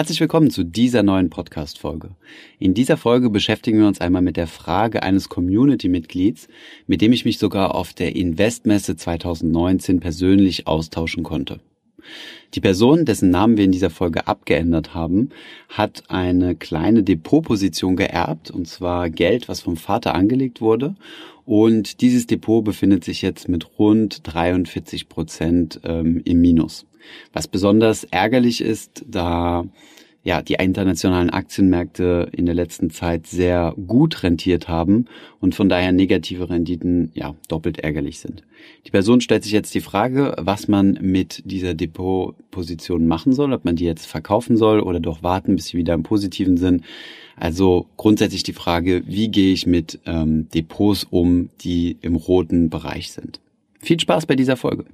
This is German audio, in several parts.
Herzlich willkommen zu dieser neuen Podcast-Folge. In dieser Folge beschäftigen wir uns einmal mit der Frage eines Community-Mitglieds, mit dem ich mich sogar auf der Investmesse 2019 persönlich austauschen konnte. Die Person, dessen Namen wir in dieser Folge abgeändert haben, hat eine kleine Depotposition geerbt, und zwar Geld, was vom Vater angelegt wurde. Und dieses Depot befindet sich jetzt mit rund 43 Prozent ähm, im Minus. Was besonders ärgerlich ist, da ja, die internationalen Aktienmärkte in der letzten Zeit sehr gut rentiert haben und von daher negative Renditen ja doppelt ärgerlich sind. Die Person stellt sich jetzt die Frage, was man mit dieser Depotposition machen soll, ob man die jetzt verkaufen soll oder doch warten, bis sie wieder im positiven sind. Also grundsätzlich die Frage, wie gehe ich mit ähm, Depots um, die im roten Bereich sind. Viel Spaß bei dieser Folge.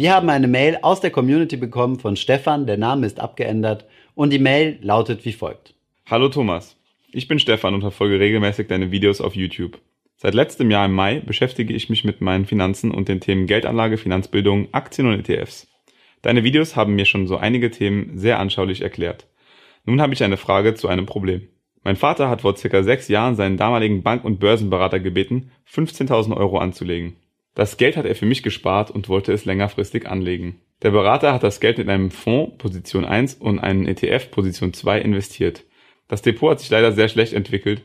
Wir haben eine Mail aus der Community bekommen von Stefan, der Name ist abgeändert und die Mail lautet wie folgt. Hallo Thomas, ich bin Stefan und verfolge regelmäßig deine Videos auf YouTube. Seit letztem Jahr im Mai beschäftige ich mich mit meinen Finanzen und den Themen Geldanlage, Finanzbildung, Aktien und ETFs. Deine Videos haben mir schon so einige Themen sehr anschaulich erklärt. Nun habe ich eine Frage zu einem Problem. Mein Vater hat vor circa sechs Jahren seinen damaligen Bank- und Börsenberater gebeten, 15.000 Euro anzulegen. Das Geld hat er für mich gespart und wollte es längerfristig anlegen. Der Berater hat das Geld in einem Fonds Position 1 und einen ETF Position 2 investiert. Das Depot hat sich leider sehr schlecht entwickelt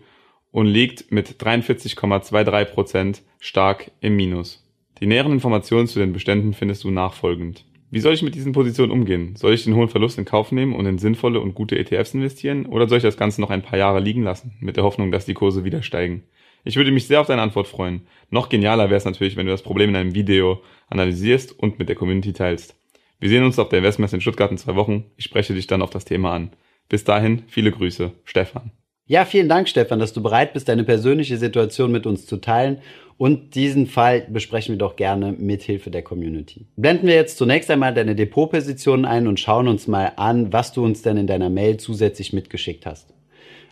und liegt mit 43,23 Prozent stark im Minus. Die näheren Informationen zu den Beständen findest du nachfolgend. Wie soll ich mit diesen Positionen umgehen? Soll ich den hohen Verlust in Kauf nehmen und in sinnvolle und gute ETFs investieren oder soll ich das Ganze noch ein paar Jahre liegen lassen, mit der Hoffnung, dass die Kurse wieder steigen? Ich würde mich sehr auf deine Antwort freuen. Noch genialer wäre es natürlich, wenn du das Problem in einem Video analysierst und mit der Community teilst. Wir sehen uns auf der Investmesse in Stuttgart in zwei Wochen. Ich spreche dich dann auf das Thema an. Bis dahin, viele Grüße, Stefan. Ja, vielen Dank, Stefan, dass du bereit bist, deine persönliche Situation mit uns zu teilen. Und diesen Fall besprechen wir doch gerne mit Hilfe der Community. Blenden wir jetzt zunächst einmal deine Depotpositionen ein und schauen uns mal an, was du uns denn in deiner Mail zusätzlich mitgeschickt hast.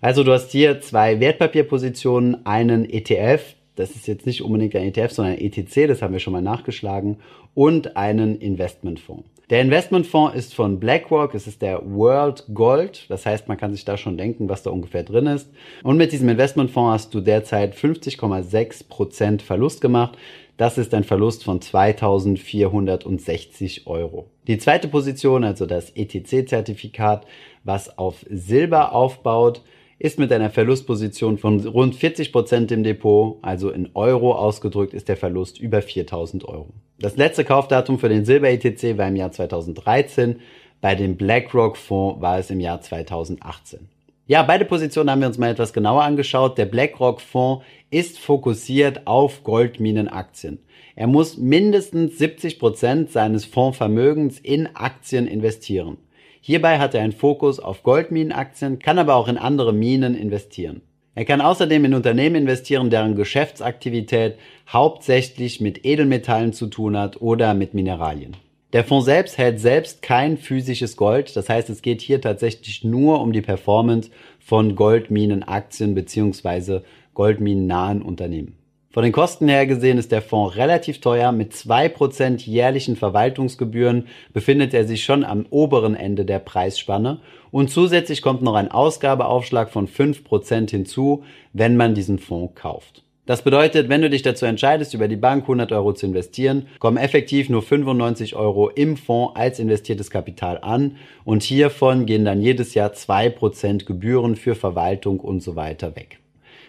Also du hast hier zwei Wertpapierpositionen, einen ETF, das ist jetzt nicht unbedingt ein ETF, sondern ein ETC, das haben wir schon mal nachgeschlagen, und einen Investmentfonds. Der Investmentfonds ist von BlackRock, es ist der World Gold, das heißt, man kann sich da schon denken, was da ungefähr drin ist. Und mit diesem Investmentfonds hast du derzeit 50,6% Verlust gemacht. Das ist ein Verlust von 2460 Euro. Die zweite Position, also das ETC-Zertifikat, was auf Silber aufbaut, ist mit einer Verlustposition von rund 40 Prozent im Depot, also in Euro ausgedrückt, ist der Verlust über 4000 Euro. Das letzte Kaufdatum für den Silber-ETC war im Jahr 2013, bei dem BlackRock-Fonds war es im Jahr 2018. Ja, beide Positionen haben wir uns mal etwas genauer angeschaut. Der BlackRock-Fonds ist fokussiert auf Goldminenaktien. Er muss mindestens 70 Prozent seines Fondsvermögens in Aktien investieren. Hierbei hat er einen Fokus auf Goldminenaktien, kann aber auch in andere Minen investieren. Er kann außerdem in Unternehmen investieren, deren Geschäftsaktivität hauptsächlich mit Edelmetallen zu tun hat oder mit Mineralien. Der Fonds selbst hält selbst kein physisches Gold, das heißt es geht hier tatsächlich nur um die Performance von Goldminenaktien bzw. goldminennahen Unternehmen. Von den Kosten her gesehen ist der Fonds relativ teuer. Mit zwei Prozent jährlichen Verwaltungsgebühren befindet er sich schon am oberen Ende der Preisspanne. Und zusätzlich kommt noch ein Ausgabeaufschlag von fünf Prozent hinzu, wenn man diesen Fonds kauft. Das bedeutet, wenn du dich dazu entscheidest, über die Bank 100 Euro zu investieren, kommen effektiv nur 95 Euro im Fonds als investiertes Kapital an und hiervon gehen dann jedes Jahr zwei Prozent Gebühren für Verwaltung und so weiter weg.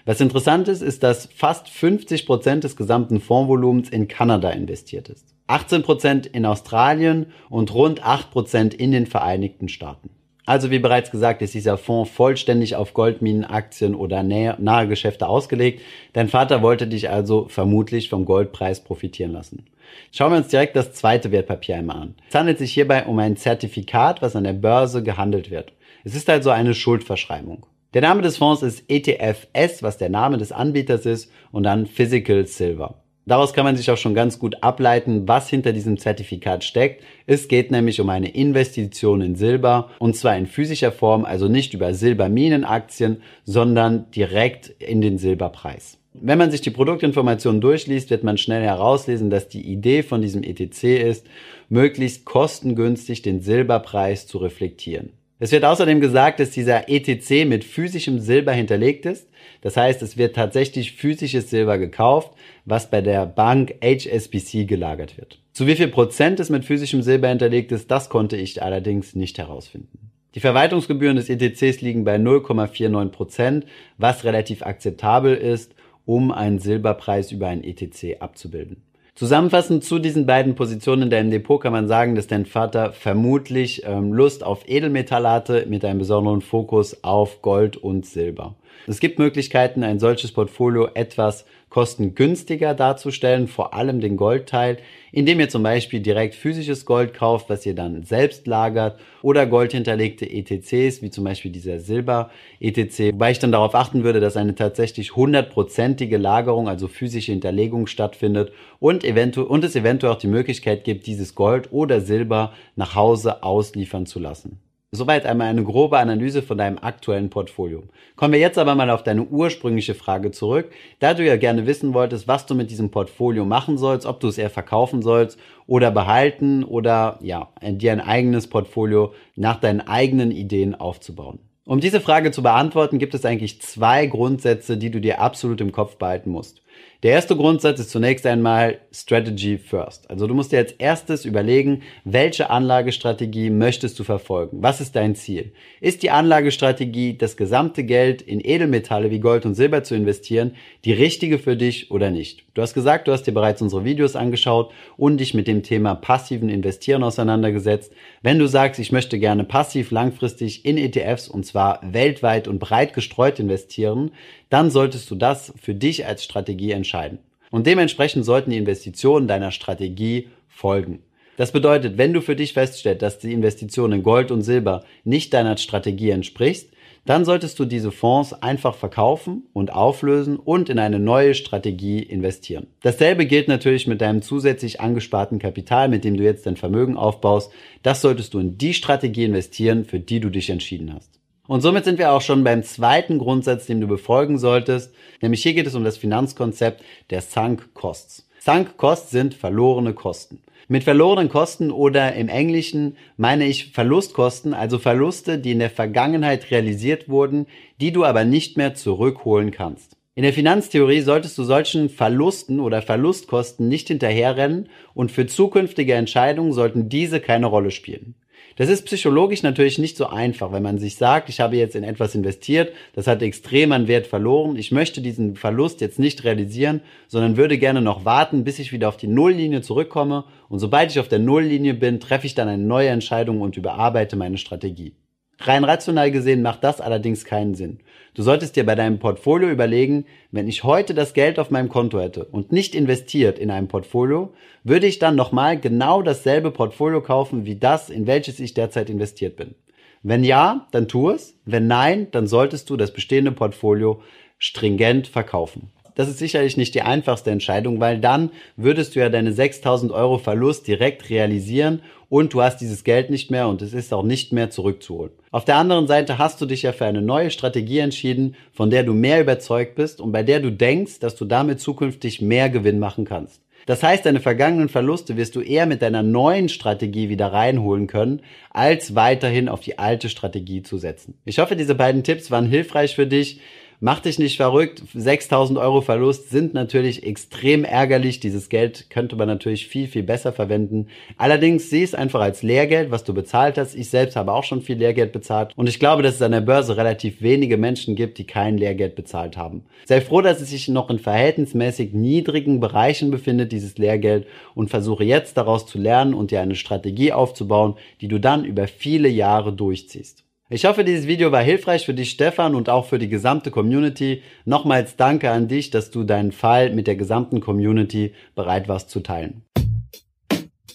Was interessant ist, ist, dass fast 50 Prozent des gesamten Fondsvolumens in Kanada investiert ist. 18 Prozent in Australien und rund 8 Prozent in den Vereinigten Staaten. Also wie bereits gesagt, ist dieser Fonds vollständig auf Goldminenaktien oder nahe Geschäfte ausgelegt. Dein Vater wollte dich also vermutlich vom Goldpreis profitieren lassen. Schauen wir uns direkt das zweite Wertpapier einmal an. Es handelt sich hierbei um ein Zertifikat, was an der Börse gehandelt wird. Es ist also eine Schuldverschreibung. Der Name des Fonds ist ETFS, was der Name des Anbieters ist, und dann Physical Silver. Daraus kann man sich auch schon ganz gut ableiten, was hinter diesem Zertifikat steckt. Es geht nämlich um eine Investition in Silber und zwar in physischer Form, also nicht über Silberminenaktien, sondern direkt in den Silberpreis. Wenn man sich die Produktinformationen durchliest, wird man schnell herauslesen, dass die Idee von diesem ETC ist, möglichst kostengünstig den Silberpreis zu reflektieren. Es wird außerdem gesagt, dass dieser ETC mit physischem Silber hinterlegt ist. Das heißt, es wird tatsächlich physisches Silber gekauft, was bei der Bank HSBC gelagert wird. Zu wie viel Prozent es mit physischem Silber hinterlegt ist, das konnte ich allerdings nicht herausfinden. Die Verwaltungsgebühren des ETCs liegen bei 0,49 Prozent, was relativ akzeptabel ist, um einen Silberpreis über ein ETC abzubilden. Zusammenfassend zu diesen beiden Positionen in deinem Depot kann man sagen, dass dein Vater vermutlich ähm, Lust auf Edelmetall hatte mit einem besonderen Fokus auf Gold und Silber. Es gibt Möglichkeiten, ein solches Portfolio etwas kostengünstiger darzustellen, vor allem den Goldteil, indem ihr zum Beispiel direkt physisches Gold kauft, was ihr dann selbst lagert, oder goldhinterlegte ETCs, wie zum Beispiel dieser Silber-ETC, wobei ich dann darauf achten würde, dass eine tatsächlich hundertprozentige Lagerung, also physische Hinterlegung stattfindet und, eventuell, und es eventuell auch die Möglichkeit gibt, dieses Gold oder Silber nach Hause ausliefern zu lassen. Soweit einmal eine grobe Analyse von deinem aktuellen Portfolio. Kommen wir jetzt aber mal auf deine ursprüngliche Frage zurück. Da du ja gerne wissen wolltest, was du mit diesem Portfolio machen sollst, ob du es eher verkaufen sollst oder behalten oder ja, dir ein eigenes Portfolio nach deinen eigenen Ideen aufzubauen. Um diese Frage zu beantworten, gibt es eigentlich zwei Grundsätze, die du dir absolut im Kopf behalten musst. Der erste Grundsatz ist zunächst einmal Strategy First. Also du musst dir als erstes überlegen, welche Anlagestrategie möchtest du verfolgen? Was ist dein Ziel? Ist die Anlagestrategie, das gesamte Geld in Edelmetalle wie Gold und Silber zu investieren, die richtige für dich oder nicht? Du hast gesagt, du hast dir bereits unsere Videos angeschaut und dich mit dem Thema passiven Investieren auseinandergesetzt. Wenn du sagst, ich möchte gerne passiv langfristig in ETFs und zwar weltweit und breit gestreut investieren, dann solltest du das für dich als Strategie entscheiden. Und dementsprechend sollten die Investitionen deiner Strategie folgen. Das bedeutet, wenn du für dich feststellst, dass die Investition in Gold und Silber nicht deiner Strategie entspricht, dann solltest du diese Fonds einfach verkaufen und auflösen und in eine neue Strategie investieren. Dasselbe gilt natürlich mit deinem zusätzlich angesparten Kapital, mit dem du jetzt dein Vermögen aufbaust. Das solltest du in die Strategie investieren, für die du dich entschieden hast. Und somit sind wir auch schon beim zweiten Grundsatz, den du befolgen solltest. Nämlich hier geht es um das Finanzkonzept der Sunk Costs. Sunk Costs sind verlorene Kosten. Mit verlorenen Kosten oder im Englischen meine ich Verlustkosten, also Verluste, die in der Vergangenheit realisiert wurden, die du aber nicht mehr zurückholen kannst. In der Finanztheorie solltest du solchen Verlusten oder Verlustkosten nicht hinterherrennen und für zukünftige Entscheidungen sollten diese keine Rolle spielen. Das ist psychologisch natürlich nicht so einfach, wenn man sich sagt, ich habe jetzt in etwas investiert, das hat extrem an Wert verloren, ich möchte diesen Verlust jetzt nicht realisieren, sondern würde gerne noch warten, bis ich wieder auf die Nulllinie zurückkomme und sobald ich auf der Nulllinie bin, treffe ich dann eine neue Entscheidung und überarbeite meine Strategie. Rein rational gesehen macht das allerdings keinen Sinn. Du solltest dir bei deinem Portfolio überlegen, wenn ich heute das Geld auf meinem Konto hätte und nicht investiert in einem Portfolio, würde ich dann nochmal genau dasselbe Portfolio kaufen wie das, in welches ich derzeit investiert bin. Wenn ja, dann tu es. Wenn nein, dann solltest du das bestehende Portfolio stringent verkaufen. Das ist sicherlich nicht die einfachste Entscheidung, weil dann würdest du ja deine 6000 Euro Verlust direkt realisieren und du hast dieses Geld nicht mehr und es ist auch nicht mehr zurückzuholen. Auf der anderen Seite hast du dich ja für eine neue Strategie entschieden, von der du mehr überzeugt bist und bei der du denkst, dass du damit zukünftig mehr Gewinn machen kannst. Das heißt, deine vergangenen Verluste wirst du eher mit deiner neuen Strategie wieder reinholen können, als weiterhin auf die alte Strategie zu setzen. Ich hoffe, diese beiden Tipps waren hilfreich für dich. Mach dich nicht verrückt. 6000 Euro Verlust sind natürlich extrem ärgerlich. Dieses Geld könnte man natürlich viel, viel besser verwenden. Allerdings sieh es einfach als Lehrgeld, was du bezahlt hast. Ich selbst habe auch schon viel Lehrgeld bezahlt. Und ich glaube, dass es an der Börse relativ wenige Menschen gibt, die kein Lehrgeld bezahlt haben. Sei froh, dass es sich noch in verhältnismäßig niedrigen Bereichen befindet, dieses Lehrgeld. Und versuche jetzt daraus zu lernen und dir eine Strategie aufzubauen, die du dann über viele Jahre durchziehst. Ich hoffe, dieses Video war hilfreich für dich, Stefan, und auch für die gesamte Community. Nochmals danke an dich, dass du deinen Fall mit der gesamten Community bereit warst zu teilen.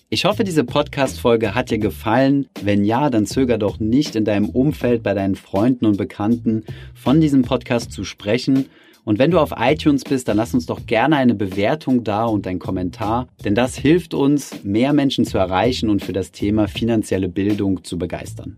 Ich hoffe, diese Podcast-Folge hat dir gefallen. Wenn ja, dann zöger doch nicht in deinem Umfeld bei deinen Freunden und Bekannten von diesem Podcast zu sprechen. Und wenn du auf iTunes bist, dann lass uns doch gerne eine Bewertung da und ein Kommentar, denn das hilft uns, mehr Menschen zu erreichen und für das Thema finanzielle Bildung zu begeistern.